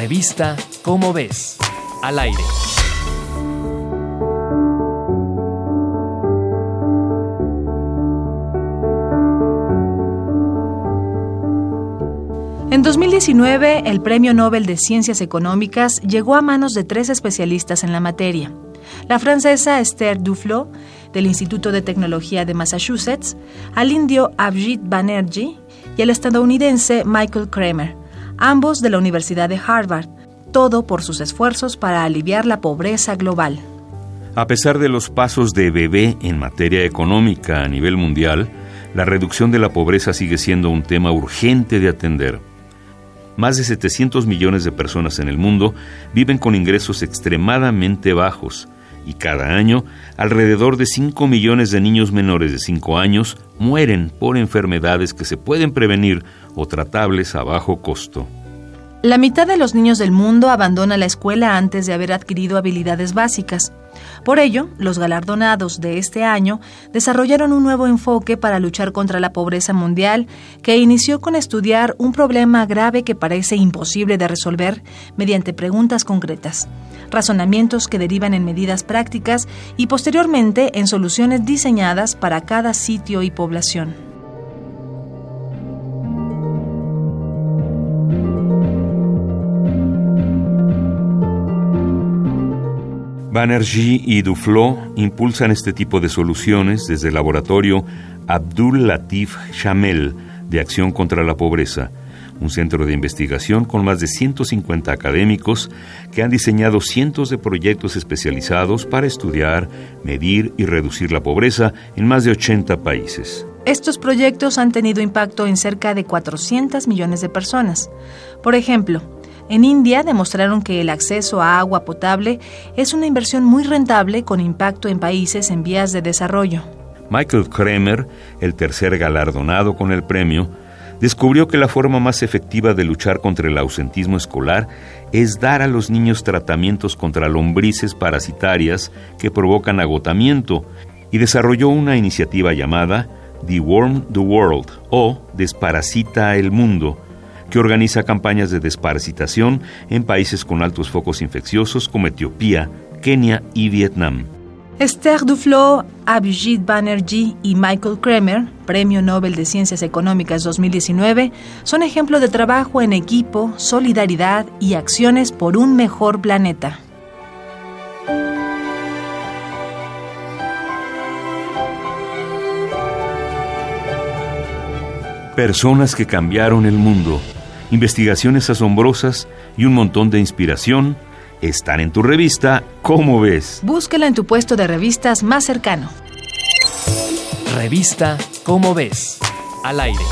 Revista Cómo ves. Al aire. En 2019, el Premio Nobel de Ciencias Económicas llegó a manos de tres especialistas en la materia. La francesa Esther Duflo, del Instituto de Tecnología de Massachusetts, al indio Abhijit Banerjee y el estadounidense Michael Kramer, ambos de la Universidad de Harvard, todo por sus esfuerzos para aliviar la pobreza global. A pesar de los pasos de bebé en materia económica a nivel mundial, la reducción de la pobreza sigue siendo un tema urgente de atender. Más de 700 millones de personas en el mundo viven con ingresos extremadamente bajos y cada año alrededor de 5 millones de niños menores de 5 años mueren por enfermedades que se pueden prevenir o tratables a bajo costo. La mitad de los niños del mundo abandona la escuela antes de haber adquirido habilidades básicas. Por ello, los galardonados de este año desarrollaron un nuevo enfoque para luchar contra la pobreza mundial que inició con estudiar un problema grave que parece imposible de resolver mediante preguntas concretas, razonamientos que derivan en medidas prácticas y posteriormente en soluciones diseñadas para cada sitio y población. Banerjee y Duflo impulsan este tipo de soluciones desde el laboratorio Abdul Latif Shamel de Acción contra la Pobreza, un centro de investigación con más de 150 académicos que han diseñado cientos de proyectos especializados para estudiar, medir y reducir la pobreza en más de 80 países. Estos proyectos han tenido impacto en cerca de 400 millones de personas. Por ejemplo, en India demostraron que el acceso a agua potable es una inversión muy rentable con impacto en países en vías de desarrollo. Michael Kremer, el tercer galardonado con el premio, descubrió que la forma más efectiva de luchar contra el ausentismo escolar es dar a los niños tratamientos contra lombrices parasitarias que provocan agotamiento y desarrolló una iniciativa llamada Deworm the World o Desparasita el Mundo, que organiza campañas de desparasitación en países con altos focos infecciosos como Etiopía, Kenia y Vietnam. Esther Duflo, Abhijit Banerjee y Michael Kremer, Premio Nobel de Ciencias Económicas 2019, son ejemplo de trabajo en equipo, solidaridad y acciones por un mejor planeta. Personas que cambiaron el mundo investigaciones asombrosas y un montón de inspiración están en tu revista ¿Cómo ves? Búsquela en tu puesto de revistas más cercano. Revista ¿Cómo ves? Al aire.